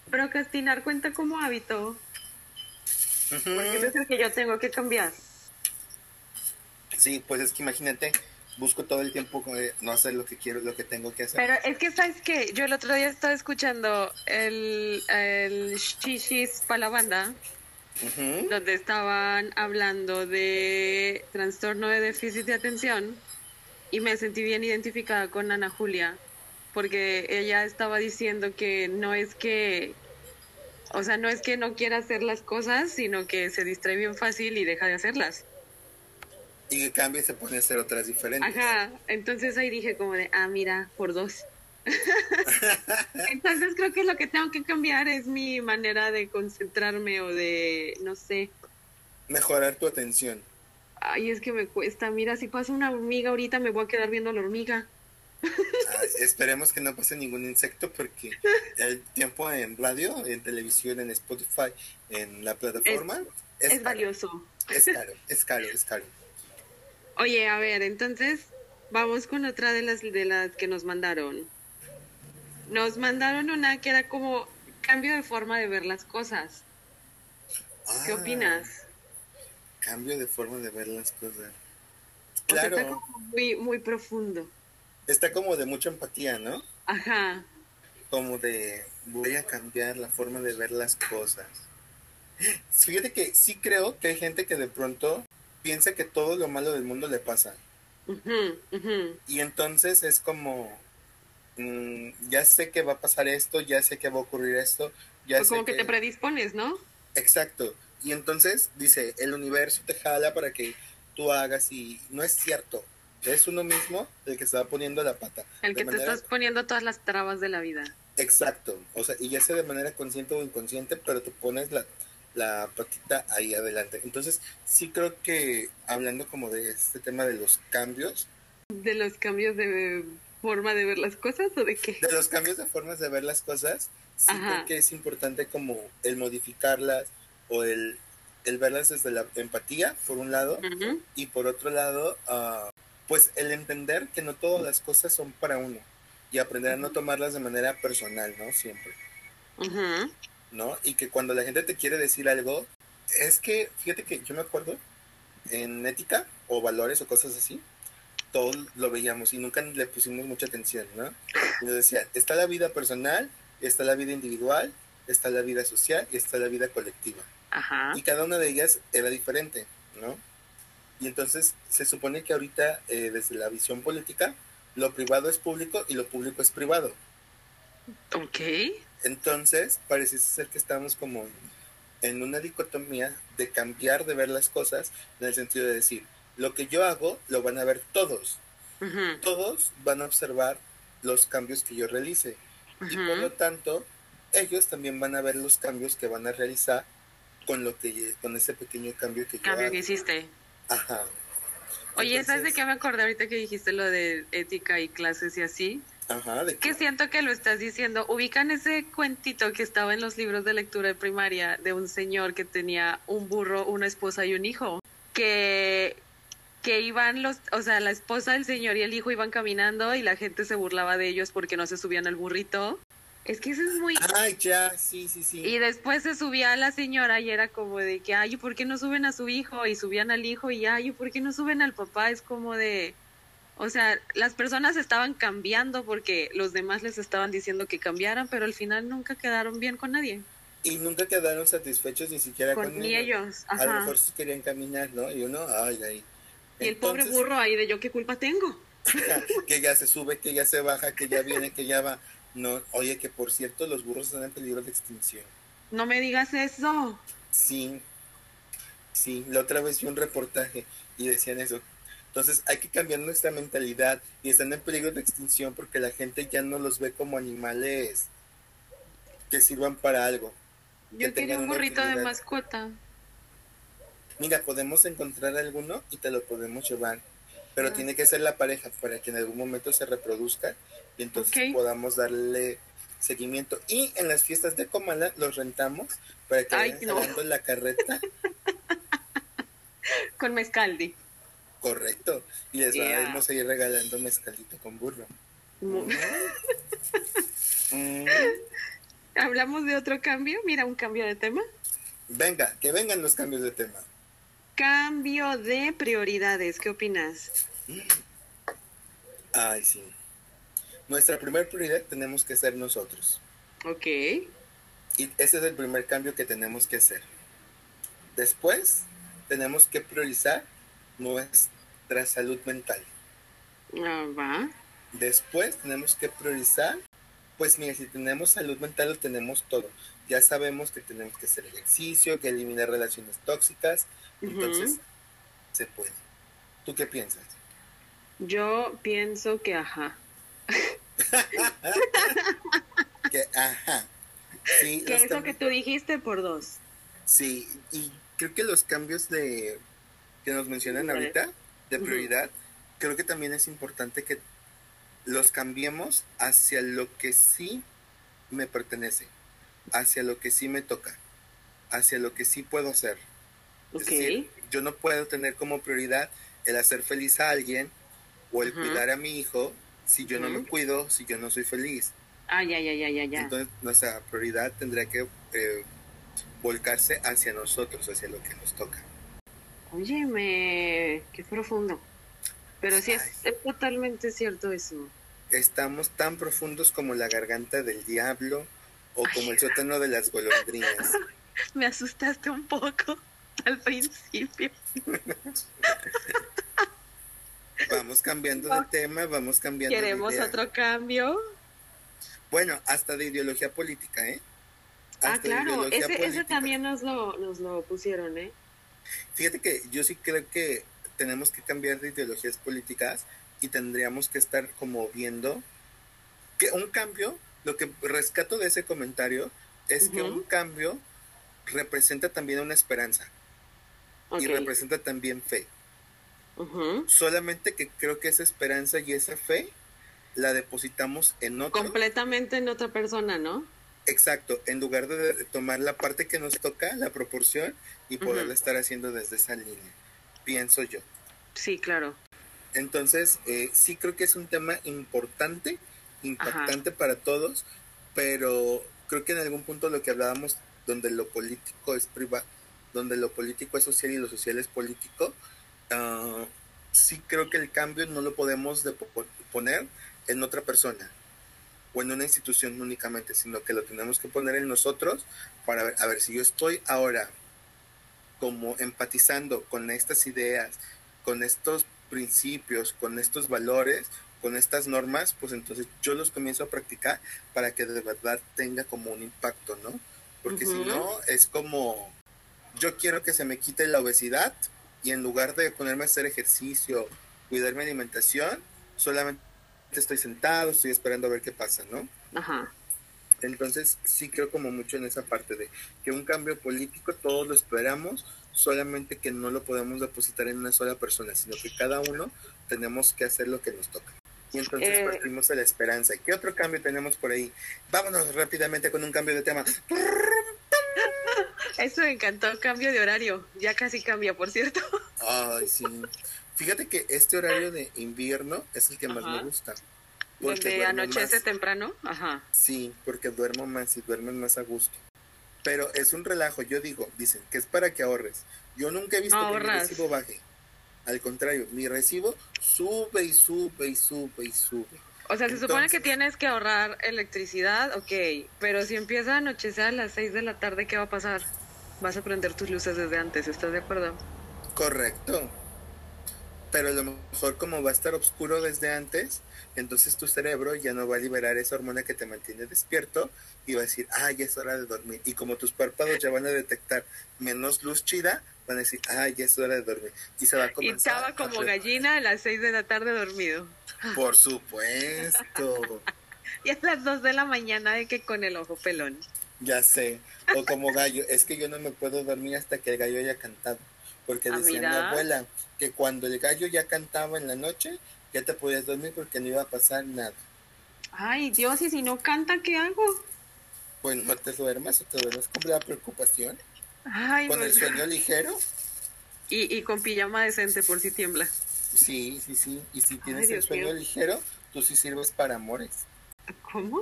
Procrastinar cuenta como hábito. Porque es el que yo tengo que cambiar. Sí, pues es que imagínate, busco todo el tiempo no hacer lo que quiero, lo que tengo que hacer. Pero es que, ¿sabes qué? Yo el otro día estaba escuchando el, el Shishis para la banda, donde estaban hablando de trastorno de déficit de atención y me sentí bien identificada con Ana Julia, porque ella estaba diciendo que no es que, o sea, no es que no quiera hacer las cosas, sino que se distrae bien fácil y deja de hacerlas. Y que cambia y se pone a hacer otras diferentes. Ajá, entonces ahí dije como de, ah, mira, por dos. entonces creo que lo que tengo que cambiar es mi manera de concentrarme o de, no sé, Mejorar tu atención. ay, es que me cuesta, mira, si pasa una hormiga ahorita me voy a quedar viendo a la hormiga. Ay, esperemos que no pase ningún insecto porque el tiempo en radio, en televisión, en Spotify, en la plataforma Es, caro. valioso. Es caro, es caro, es caro. Oye, a ver, entonces vamos con otra de las de las que nos mandaron. Nos mandaron una que era como cambio de forma de ver las cosas. ¿Qué Ah, opinas? Cambio de forma de ver las cosas. O sea, Claro, está como muy, muy profundo. está como de mucha empatía, ¿no? Ajá. Como de voy a cambiar la forma de ver las cosas. Fíjate que sí creo que hay gente que de pronto piensa que todo lo malo del mundo le pasa. Y entonces es como, mm, ya sé que va a pasar esto, ya sé que va a ocurrir esto, ya O sé como que te predispones, ¿no? Exacto. Y entonces dice, el universo te jala para que tú hagas y no es cierto. Es uno mismo el que se va poniendo la pata. El que te estás poniendo todas las trabas de la vida. Exacto. O sea, y ya sea de manera consciente o inconsciente, pero tú pones la, la patita ahí adelante. Entonces, sí creo que hablando como de este tema de los cambios, ¿De los cambios de forma de ver las cosas o de qué? de los cambios de formas de ver las cosas, sí Ajá. creo que es importante como el modificarlas o el, el verlas desde la empatía, por un lado, y por otro lado, ah, pues el entender que no todas las cosas son para uno y aprender a no tomarlas de manera personal, ¿no? Siempre. ¿No? Y que cuando la gente te quiere decir algo, es que, fíjate que yo me acuerdo en ética o valores o cosas así, todos lo veíamos y nunca le pusimos mucha atención, ¿no? Y nos decía, está la vida personal, está la vida individual, está la vida social y está la vida colectiva. Ajá. Y cada una de ellas era diferente, ¿no? Y entonces se supone que ahorita, eh, desde la visión política, lo privado es público y lo público es privado. Ok. Entonces, parece ser que estamos como en una dicotomía de cambiar de ver las cosas en el sentido de decir, lo que yo hago lo van a ver todos. Todos van a observar los cambios que yo realice. Y por lo tanto, ellos también van a ver los cambios que van a realizar con lo que con ese pequeño cambio que yo Cambio hago. que hiciste. Ajá. Oye, ¿sabes de Entonces, qué me acordé ahorita que dijiste lo de ética y clases y así? Ajá, de Que siento que lo estás diciendo. Ubican ese cuentito que estaba en los libros de lectura de primaria de un señor que tenía un burro, una esposa y un hijo. Que, que iban los, o sea, la esposa del señor y el hijo iban caminando y la gente se burlaba de ellos porque no se subían al burrito. Es que eso es muy... Ay, ya, sí, sí, sí. Y después se subía a la señora y era como de que, ay, ¿por qué no suben a su hijo? Y subían al hijo y, ay, ¿por qué no suben al papá? Es como de... O sea, las personas estaban cambiando porque los demás les estaban diciendo que cambiaran, pero al final nunca quedaron bien con nadie. Y nunca quedaron satisfechos ni siquiera con, con ni ellos. Ajá. A lo mejor sí querían caminar, ¿no? Y uno, ay, ay. Y el pobre burro ahí de yo qué culpa tengo. que ya se sube, que ya se baja, que ya viene, que ya va. No, oye, que por cierto los burros están en peligro de extinción. No me digas eso. Sí, sí, la otra vez vi un reportaje y decían eso. Entonces hay que cambiar nuestra mentalidad y están en peligro de extinción porque la gente ya no los ve como animales que sirvan para algo. Yo quería un burrito de mascota. Mira, podemos encontrar alguno y te lo podemos llevar, pero tiene que ser la pareja para que en algún momento se reproduzca y entonces okay. podamos darle seguimiento. Y en las fiestas de Comala los rentamos para que vayan no. la carreta. con mezcaldi. Correcto. Y les yeah. vamos a ir regalando mezcalito con burro. Mm. mm. ¿Hablamos de otro cambio? Mira, un cambio de tema. Venga, que vengan los cambios de tema. Cambio de prioridades, ¿qué opinas? Ay, sí. Nuestra primera prioridad tenemos que ser nosotros. Ok. Y ese es el primer cambio que tenemos que hacer. Después, tenemos que priorizar nuestra salud mental. Ah, va. Después, tenemos que priorizar pues mira, si tenemos salud mental lo tenemos todo. Ya sabemos que tenemos que hacer ejercicio, que eliminar relaciones tóxicas, uh -huh. entonces se puede. ¿Tú qué piensas? Yo pienso que ajá. que ajá. Sí, que eso que tú dijiste por dos. Sí, y creo que los cambios de que nos mencionan ahorita, de prioridad, uh -huh. creo que también es importante que los cambiemos hacia lo que sí me pertenece, hacia lo que sí me toca, hacia lo que sí puedo hacer. Okay. Es decir, yo no puedo tener como prioridad el hacer feliz a alguien o el uh -huh. cuidar a mi hijo si yo uh -huh. no me cuido, si yo no soy feliz. Ah, ya, ya, ya, ya, ya. Entonces, nuestra prioridad tendría que eh, volcarse hacia nosotros, hacia lo que nos toca. Óyeme, qué profundo. Pero sí es, es, totalmente cierto eso. Estamos tan profundos como la garganta del diablo o como Ay. el sótano de las golondrinas. Me asustaste un poco al principio. vamos cambiando de tema, vamos cambiando ¿Queremos de otro cambio? Bueno, hasta de ideología política, ¿eh? Hasta ah, claro, ese, ese, también nos lo, nos lo pusieron, ¿eh? Fíjate que yo sí creo que tenemos que cambiar de ideologías políticas y tendríamos que estar como viendo que un cambio, lo que rescato de ese comentario es uh -huh. que un cambio representa también una esperanza okay. y representa también fe. Uh -huh. Solamente que creo que esa esperanza y esa fe la depositamos en otro. Completamente en otra persona, ¿no? Exacto, en lugar de tomar la parte que nos toca, la proporción, y poderla uh -huh. estar haciendo desde esa línea pienso yo. Sí, claro. Entonces, eh, sí creo que es un tema importante, impactante Ajá. para todos, pero creo que en algún punto lo que hablábamos, donde lo político es privado, donde lo político es social y lo social es político, uh, sí creo que el cambio no lo podemos poner en otra persona o en una institución únicamente, sino que lo tenemos que poner en nosotros para ver, a ver, si yo estoy ahora como empatizando con estas ideas, con estos principios, con estos valores, con estas normas, pues entonces yo los comienzo a practicar para que de verdad tenga como un impacto, ¿no? Porque uh -huh. si no, es como, yo quiero que se me quite la obesidad y en lugar de ponerme a hacer ejercicio, cuidar mi alimentación, solamente estoy sentado, estoy esperando a ver qué pasa, ¿no? Ajá. Entonces sí creo como mucho en esa parte de que un cambio político todos lo esperamos, solamente que no lo podemos depositar en una sola persona, sino que cada uno tenemos que hacer lo que nos toca. Y entonces eh... partimos de la esperanza. ¿Qué otro cambio tenemos por ahí? Vámonos rápidamente con un cambio de tema. Eso me encantó, cambio de horario. Ya casi cambia, por cierto. Ay, sí. Fíjate que este horario de invierno es el que Ajá. más me gusta. porque anochece temprano. Ajá. Sí, porque duermo más y duermes más a gusto. Pero es un relajo, yo digo, dicen que es para que ahorres. Yo nunca he visto No que mi recibo baje. Al contrario, mi recibo sube y sube y sube y sube. O sea, se supone que tienes que ahorrar electricidad, ok, pero si empieza a anochecer a las 6 de la tarde, ¿qué va a pasar? Vas a prender tus luces desde antes, ¿estás de acuerdo? Correcto. Pero a lo mejor como va a estar oscuro desde antes, entonces tu cerebro ya no va a liberar esa hormona que te mantiene despierto y va a decir, ah, ya es hora de dormir. Y como tus párpados ya van a detectar menos luz chida, van a decir, ah, ya es hora de dormir. Y se va a Y comenzar. estaba a como gallina a las 6 de la tarde dormido. Por supuesto. Y a las 2 de la mañana de que con el ojo pelón. Ya sé. O como gallo. Es que yo no me puedo dormir hasta que el gallo haya cantado. Porque Ah, decía mi abuela que cuando el gallo ya cantaba en la noche, ya te podías dormir porque no iba a pasar nada. Ay, Dios, y si no canta, ¿qué hago? Pues no te duermas o te duermes con la preocupación. Ay, Con el pues- sueño ligero. y, y con pijama decente por si tiembla. Sí, sí, sí. Y si tienes el sueño ligero, tú sí sirves para amores. ¿Cómo?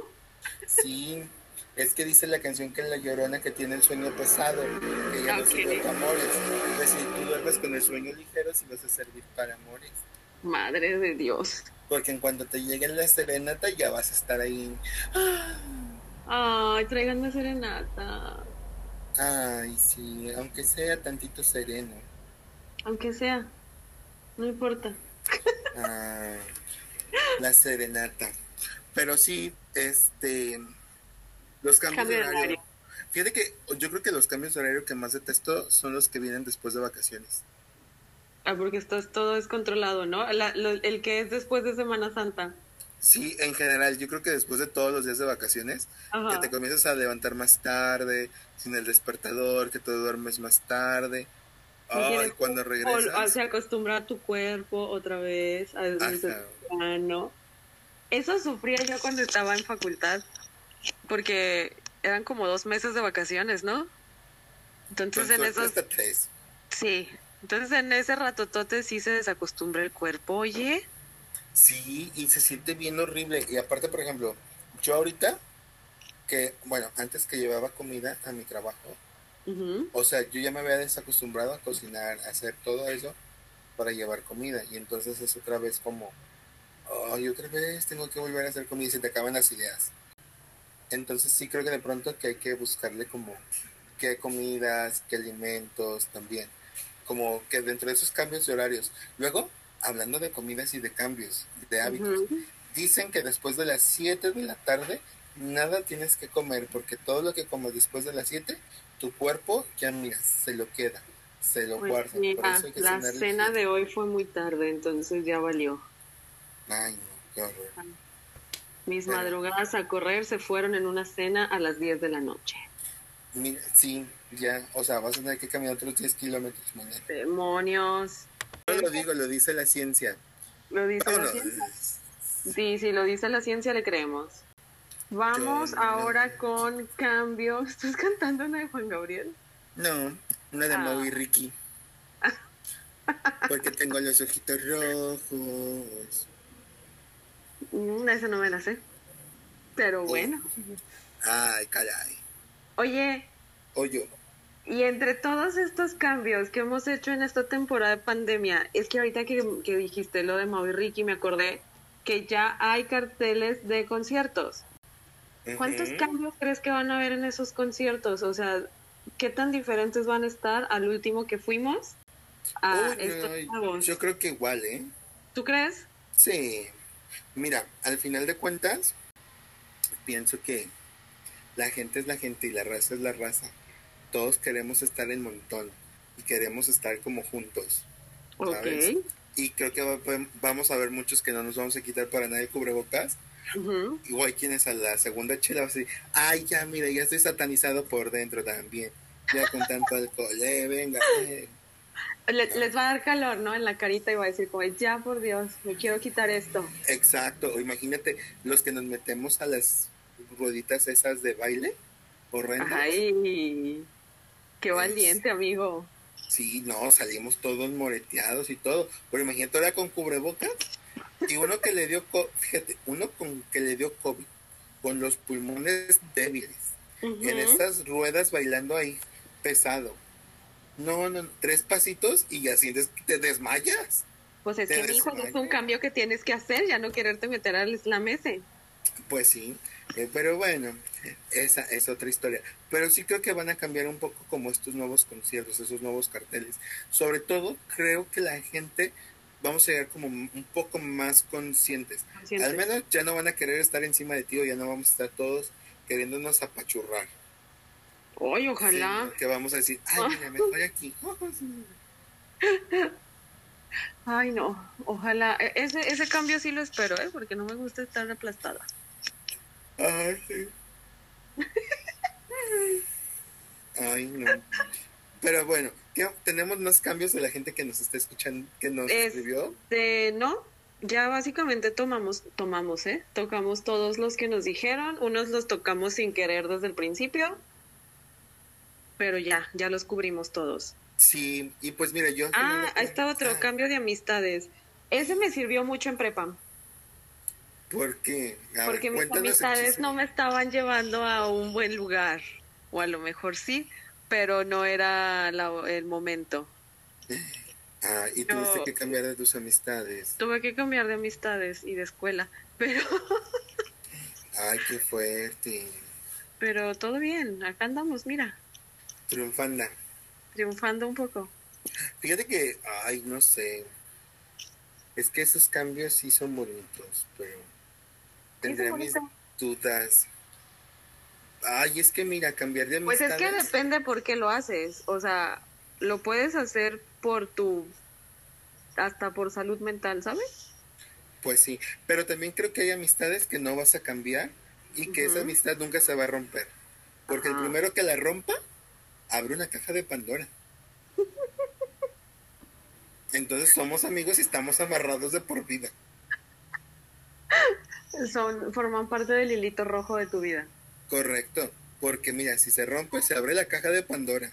Sí. Es que dice la canción que es la llorona que tiene el sueño pesado, que ya no Ok. sirve para amores. Pues si tú duermes con el sueño ligero, sí vas a servir para amores. Madre de Dios. Porque en cuanto te llegue la serenata ya vas a estar ahí. Ay, tráiganme serenata. Ay, sí, aunque sea tantito sereno. Aunque sea. No importa. Ah, la serenata. Pero sí, este, los cambios Cambio de horario. horario. Fíjate que yo creo que los cambios de horario que más detesto son los que vienen después de vacaciones. Ah, porque estás todo descontrolado, ¿no? La- lo- el que es después de Semana Santa. Sí, en general, yo creo que después de todos los días de vacaciones, Ajá. que te comienzas a levantar más tarde, sin el despertador, que te duermes más tarde. No Ay, tienes cuando regresas. Se acostumbra a tu cuerpo otra vez a temprano. Eso sufría yo cuando estaba en facultad, porque eran como dos meses de vacaciones, ¿no? Entonces Con en esos, hasta tres. sí, entonces en ese ratotote sí se desacostumbra el cuerpo, oye. Sí, y se siente bien horrible. Y aparte, por ejemplo, yo ahorita, que, bueno, antes que llevaba comida a mi trabajo, o sea, yo ya me había desacostumbrado a cocinar, a hacer todo eso para llevar comida. Y entonces es otra vez como, ay, otra vez tengo que volver a hacer comida y se te acaban las ideas. Entonces sí creo que de pronto que hay que buscarle como qué comidas, qué alimentos también. Como que dentro de esos cambios de horarios. Luego, hablando de comidas y de cambios, de hábitos, dicen que después de las 7 de la tarde nada tienes que comer porque todo lo que comes después de las 7, tu cuerpo ya mira, se lo queda, se lo Pues guarda. Por mira, eso hay que la cena de hoy fue muy tarde, entonces ya valió. Ay, no, qué horror. Mis madrugadas a correr se fueron en una cena a las 10 de la noche. Mira, sí, ya, o sea, vas a tener que caminar otros 10 kilómetros mañana. Demonios. No lo digo, lo dice la ciencia. ¿Lo dice la ciencia? Sí, sí, lo dice la ciencia, le creemos. Vamos Yo no. ahora con cambio. ¿Estás cantando una de Juan Gabriel? No, una de Ah. Mau y Ricky. Porque tengo los ojitos rojos. Mm, esa no me la sé. Pero bueno. Ay, caray. Oye, Oye, y entre todos estos cambios que hemos hecho en esta temporada de pandemia, es que ahorita que, que dijiste lo de Mau y Ricky, me acordé que ya hay carteles de conciertos. ¿Cuántos cambios crees que van a haber en esos conciertos? O sea, ¿qué tan diferentes van a estar al último que fuimos a estos nuevos? yo creo que igual, ¿eh? ¿Tú crees? Sí. Mira, al final de cuentas, pienso que la gente es la gente y la raza es la raza. Todos queremos estar en montón y queremos estar como juntos. ¿sabes? Ok. Y creo que va- vamos a ver muchos que no nos vamos a quitar para nada el cubrebocas. Ujú. Igual hay quienes a la segunda chela va a decir, ay, ya, mira, ya estoy satanizado por dentro también. Ya con tanto alcohol, eh, venga. eh". Le- les va a dar calor, ¿no? En la carita y va a decir como, ya por Dios, me quiero quitar esto. Exacto, o imagínate los que nos metemos a las rueditas esas de baile, horrendas. Ay, qué valiente, amigo. Sí, no, salimos todos moreteados y todo. Pero imagínate ahora con cubrebocas, Y uno que le dio, fíjate, uno con que le dio COVID, con los pulmones débiles, en estas ruedas bailando ahí, pesado. No, no, tres pasitos y así te desmayas. Pues es que, mi hijo, es un cambio que tienes que hacer, ya no quererte meter al slam ese. Pues sí, eh, pero bueno, esa es otra historia. Pero sí creo que van a cambiar un poco como estos nuevos conciertos, esos nuevos carteles. Sobre todo, creo que la gente vamos a llegar como un poco más conscientes. Al menos ya no van a querer estar encima de ti o ya no vamos a estar todos queriéndonos apachurrar. Ojalá. que vamos a decir, ay, mira, me estoy aquí. Ay, no, ojalá. E, ese, ese cambio sí lo espero, ¿eh? Porque no me gusta estar aplastada. Ay, sí. Ay, no. Pero bueno, ¿tenemos más cambios de la gente que nos está escuchando, que nos escribió? no, ya básicamente tomamos, tomamos, ¿eh? Tocamos todos los que nos dijeron. Unos los tocamos sin querer desde el principio. Pero ya, ya los cubrimos todos. Sí, y pues mira, yo... Ah, ahí está otro, ah. cambio de amistades. Ese me sirvió mucho en prepa. ¿Por qué? Porque mis amistades no me estaban llevando a un buen lugar. O a lo mejor sí, pero no era el momento. Ah, y tuviste que cambiar de tus amistades. Tuve que cambiar de amistades y de escuela, pero... Ay, qué fuerte. Pero todo bien, acá andamos, mira. Triunfando triunfando un poco. Fíjate que, ay, no sé. Es que esos cambios sí son bonitos, pero tendré mis dudas. Ay, es que mira, cambiar de amistades... Pues es que depende por qué lo haces. O sea, lo puedes hacer por tu... hasta por salud mental, ¿sabes? Pues sí, pero también creo que hay amistades que no vas a cambiar y que esa amistad nunca se va a romper. Porque el primero que la rompa abre una caja de Pandora. Entonces somos amigos y estamos amarrados de por vida. Son, forman parte del hilito rojo de tu vida. Correcto, porque mira, si se rompe, se abre la caja de Pandora.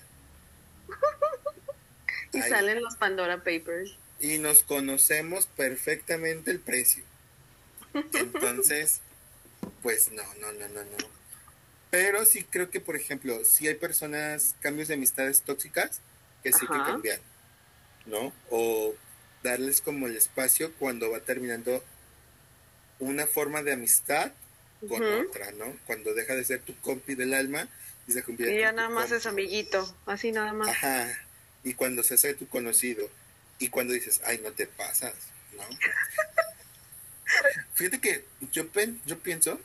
y salen los Pandora Papers. Y nos conocemos perfectamente el precio. Entonces, pues no, no, no, no, no. Pero sí creo que, por ejemplo, si hay personas, cambios de amistades tóxicas, que sí que cambian, ¿no? O darles como el espacio cuando va terminando una forma de amistad con otra, ¿no? Cuando deja de ser tu compi del alma y se convierte y ya nada más es amiguito, así nada más. Ajá. Y cuando se hace tu conocido y cuando dices, ay, no te pasas, ¿no? Fíjate que yo, yo pienso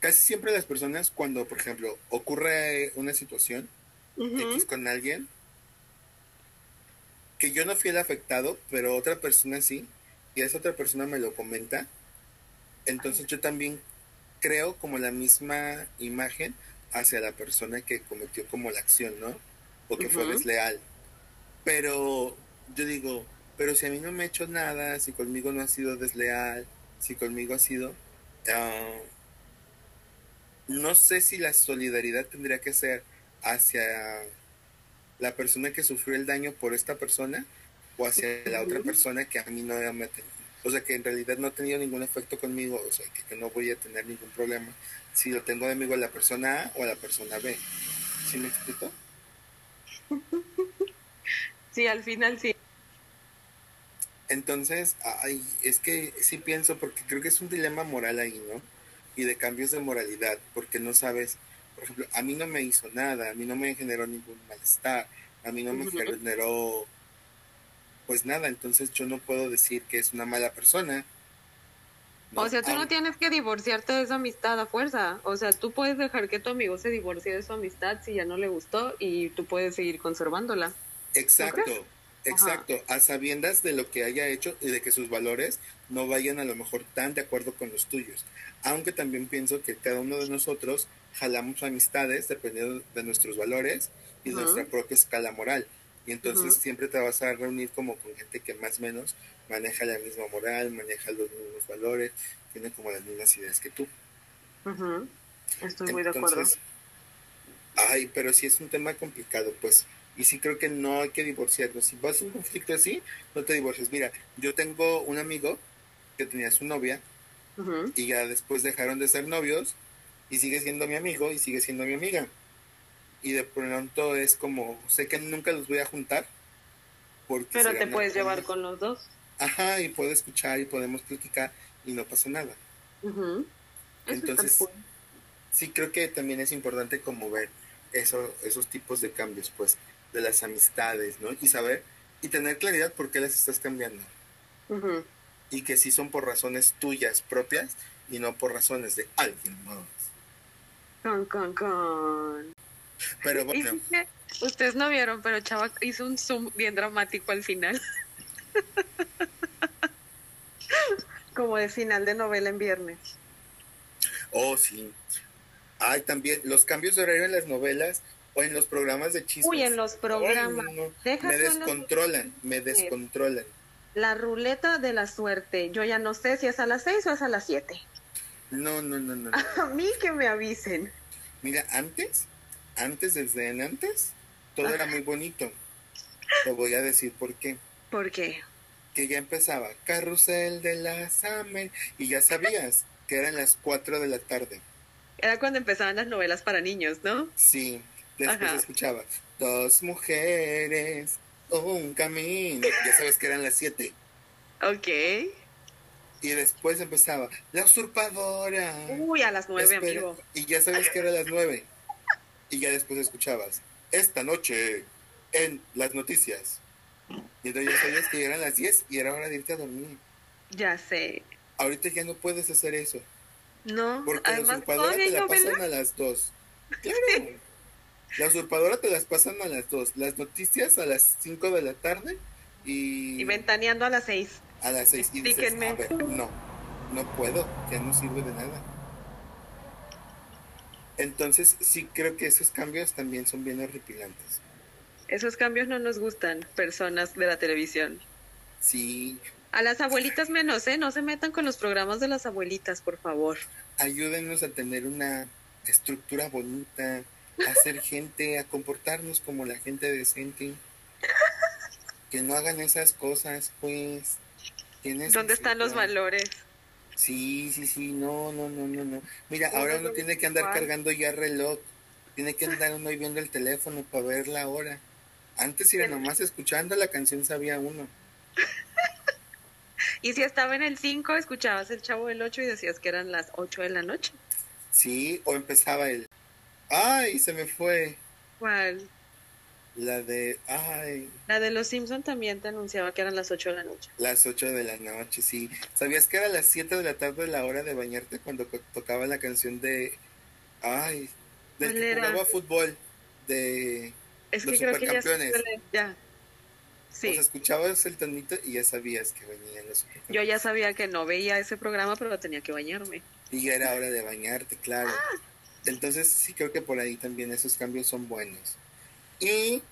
casi siempre las personas cuando, por ejemplo, ocurre una situación X con alguien, que yo no fui el afectado, pero otra persona sí, y esa otra persona me lo comenta, entonces yo también creo como la misma imagen hacia la persona que cometió como la acción, ¿no? O que fue desleal. Pero yo digo, pero si a mí no me ha hecho nada, si conmigo no ha sido desleal, si conmigo ha sido... Ah, no sé si la solidaridad tendría que ser hacia la persona que sufrió el daño por esta persona o hacia la otra persona que a mí no me o sea que en realidad no ha tenido ningún efecto conmigo, o sea que, no voy a tener ningún problema si lo tengo de amigo a la persona A o a la persona B. ¿Sí me explico? Sí, al final sí. Entonces, ay, es que sí pienso, porque creo que es un dilema moral ahí, ¿no? Y de cambios de moralidad, porque no sabes, por ejemplo, a mí no me hizo nada, a mí no me generó ningún malestar, a mí no me generó pues nada, entonces yo no puedo decir que es una mala persona. o sea, tú no tienes que divorciarte de esa amistad a fuerza. O sea, tú puedes dejar que tu amigo se divorcie de su amistad si ya no le gustó y tú puedes seguir conservándola. Exacto. Exacto, a sabiendas de lo que haya hecho y de que sus valores no vayan a lo mejor tan de acuerdo con los tuyos. Aunque también pienso que cada uno de nosotros jalamos amistades dependiendo de nuestros valores y de nuestra propia escala moral. Y entonces siempre te vas a reunir como con gente que más o menos maneja la misma moral, maneja los mismos valores, tiene como las mismas ideas que tú. Estoy muy de acuerdo. Ay, pero sí es un tema complicado, pues Y sí creo que no hay que divorciarnos. Si vas a un conflicto así, no te divorcies. Mira, yo tengo un amigo que tenía su novia y ya después dejaron de ser novios y sigue siendo mi amigo y sigue siendo mi amiga. Y de pronto es como, sé que nunca los voy a juntar. Porque Pero te puedes llevar con los dos. Ajá, y puedo escuchar y podemos platicar y no pasa nada. Entonces, sí creo que también es importante como ver eso, esos tipos de cambios, pues, de las amistades, ¿no? Y saber y tener claridad por qué las estás cambiando. Y que sí son por razones tuyas propias y no por razones de alguien más. Con, con, con. Pero bueno. Ustedes no vieron, pero Chava hizo un zoom bien dramático al final. Como de final de novela en viernes. Oh, sí. Ay, también los cambios de horario en las novelas o en los programas de chismes. Uy, en los programas. Me descontrolan, me descontrolan. La ruleta de la suerte. Yo ya no sé si es a las seis o es a las siete. No, no, no, no. A mí que me avisen. Mira, antes, antes, desde en antes, todo era muy bonito. Te voy a decir por qué. ¿Por qué? Que ya empezaba Carrusel de las Américas y ya sabías que eran las cuatro de la tarde. Era cuando empezaban las novelas para niños, ¿no? Sí. Después escuchaba dos mujeres, un camino. Ya sabes que eran las siete. Ok. Y después empezaba La usurpadora. Uy, a las nueve, amigo. Y ya sabes que era las nueve. Y ya después escuchabas Esta noche en las noticias. Y entonces ya sabías que eran las diez y era hora de irte a dormir. Ya sé. Ahorita ya no puedes hacer eso. No, porque la usurpadora te la pasan a las dos. Claro. La usurpadora te las pasan a las dos. Las noticias a las cinco de la tarde y. Y ventaneando a las seis. A las seis. Y dices, a ver, no, no puedo, ya no sirve de nada. Entonces, sí creo que esos cambios también son bien horripilantes. Esos cambios no nos gustan, personas de la televisión. Sí. A las abuelitas menos, ¿eh? No se metan con los programas de las abuelitas, por favor. Ayúdenos a tener una estructura bonita, a ser gente, a comportarnos como la gente decente. Que no hagan esas cosas, pues. ¿Dónde están los valores? Sí, sí, sí, no, no, no, no, no. Mira, ahora uno tiene que andar cargando ya reloj, tiene que andar uno viendo el teléfono para ver la hora. Antes era nomás escuchando la canción sabía uno. y si estaba en el 5, escuchabas el chavo del 8 y decías que eran las 8 de la noche. Sí, o empezaba el... ¡Ay, se me fue! ¿Cuál? La de, ay. La de los Simpson también te anunciaba que eran las 8 de la noche. Las 8 de la noche, sí. ¿Sabías que era las 7 de la tarde la hora de bañarte cuando tocaba la canción de, ay, del que jugaba fútbol de es que creo que ya, ya. Sí. Pues escuchabas el tonito y ya sabías que venían los Yo ya sabía que no veía ese programa, pero tenía que bañarme. Y ya era hora de bañarte, claro. Ah. Entonces sí creo que por ahí también esos cambios son buenos. Y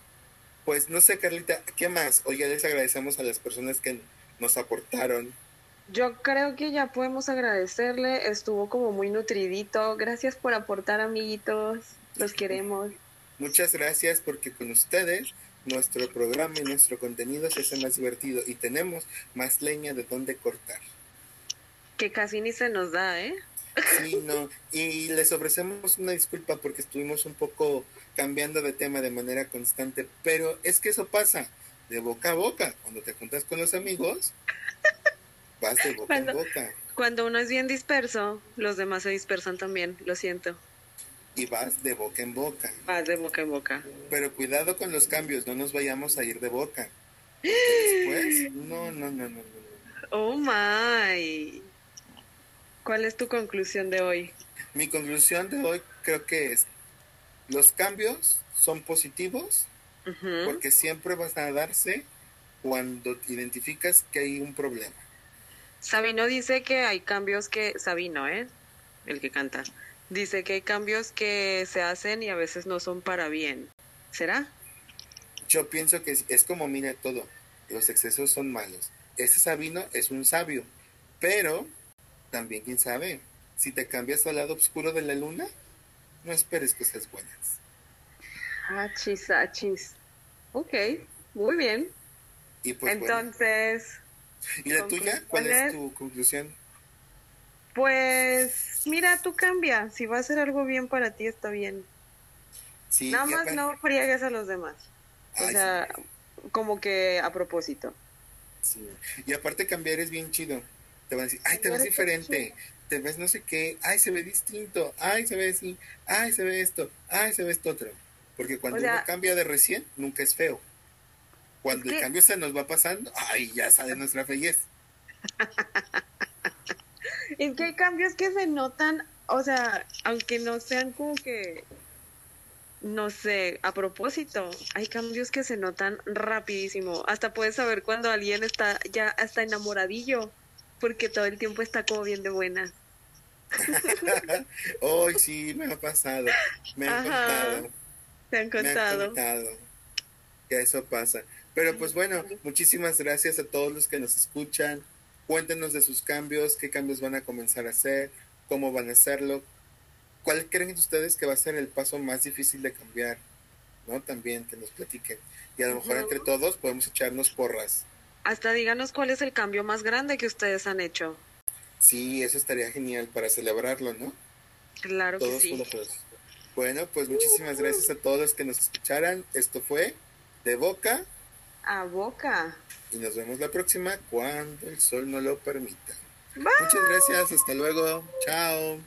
pues no sé, Carlita, ¿qué más? Hoy ya les agradecemos a las personas que nos aportaron. Yo creo que ya podemos agradecerle, estuvo como muy nutridito. Gracias por aportar, amiguitos. Los queremos. Muchas gracias porque con ustedes nuestro programa y nuestro contenido se hace más divertido y tenemos más leña de donde cortar. Que casi ni se nos da, ¿eh? Sí, no. Y les ofrecemos una disculpa porque estuvimos un poco cambiando de tema de manera constante, pero es que eso pasa de boca a boca. Cuando te juntas con los amigos, vas de boca a boca. Cuando uno es bien disperso, los demás se dispersan también, lo siento. Y vas de boca en boca. Vas de boca en boca. Pero cuidado con los cambios, no nos vayamos a ir de boca. después, no, no, no, no, no. Oh my. ¿Cuál es tu conclusión de hoy? Mi conclusión de hoy creo que es los cambios son positivos porque siempre van a darse cuando identificas que hay un problema. Sabino dice que hay cambios que, Sabino, ¿eh? El que canta, dice que hay cambios que se hacen y a veces no son para bien. ¿Será? Yo pienso que es, como mira todo, los excesos son malos. Ese Sabino es un sabio, pero también quién sabe, si te cambias al lado oscuro de la luna, no esperes cosas buenas. Achis, achis. Ok, muy bien. Y pues Entonces... ¿Y la tuya? ¿Cuál es tu conclusión? Pues mira, tú cambia. Si va a ser algo bien para ti, está bien. Nada más no friegues a los demás. o sea, como que a propósito. Sí. Y aparte cambiar es bien chido. Te van a decir, ay, te ves diferente, te ves no sé qué, ay, se ve distinto, ay, se ve así, ay, se ve esto, ay, se ve esto otro. Porque cuando uno cambia de recién, nunca es feo. Cuando el cambio se nos va pasando, ay, ya sale nuestra feyez. es que hay cambios que se notan, o sea, aunque no sean como que no sé, a propósito, hay cambios que se notan rapidísimo. Hasta puedes saber cuando alguien está ya hasta enamoradillo, porque todo el tiempo está como bien de buena. Hoy sí, me ha pasado. Me han contado. Me han contado. Me han contado que eso pasa. Pero pues bueno, muchísimas gracias a todos los que nos escuchan. Cuéntenos de sus cambios, qué cambios van a comenzar a hacer, cómo van a hacerlo, ¿Cuál creen ustedes que va a ser el paso más difícil de cambiar? ¿No? También que nos platiquen. Y a lo mejor entre todos podemos echarnos porras. Hasta díganos cuál es el cambio más grande que ustedes han hecho. Sí, eso estaría genial para celebrarlo, ¿no? Claro que sí. Bueno, pues muchísimas gracias a todos que nos escucharan. Esto fue De Boca a Boca. Y nos vemos la próxima cuando el sol no lo permita. Muchas gracias, hasta luego. Chao.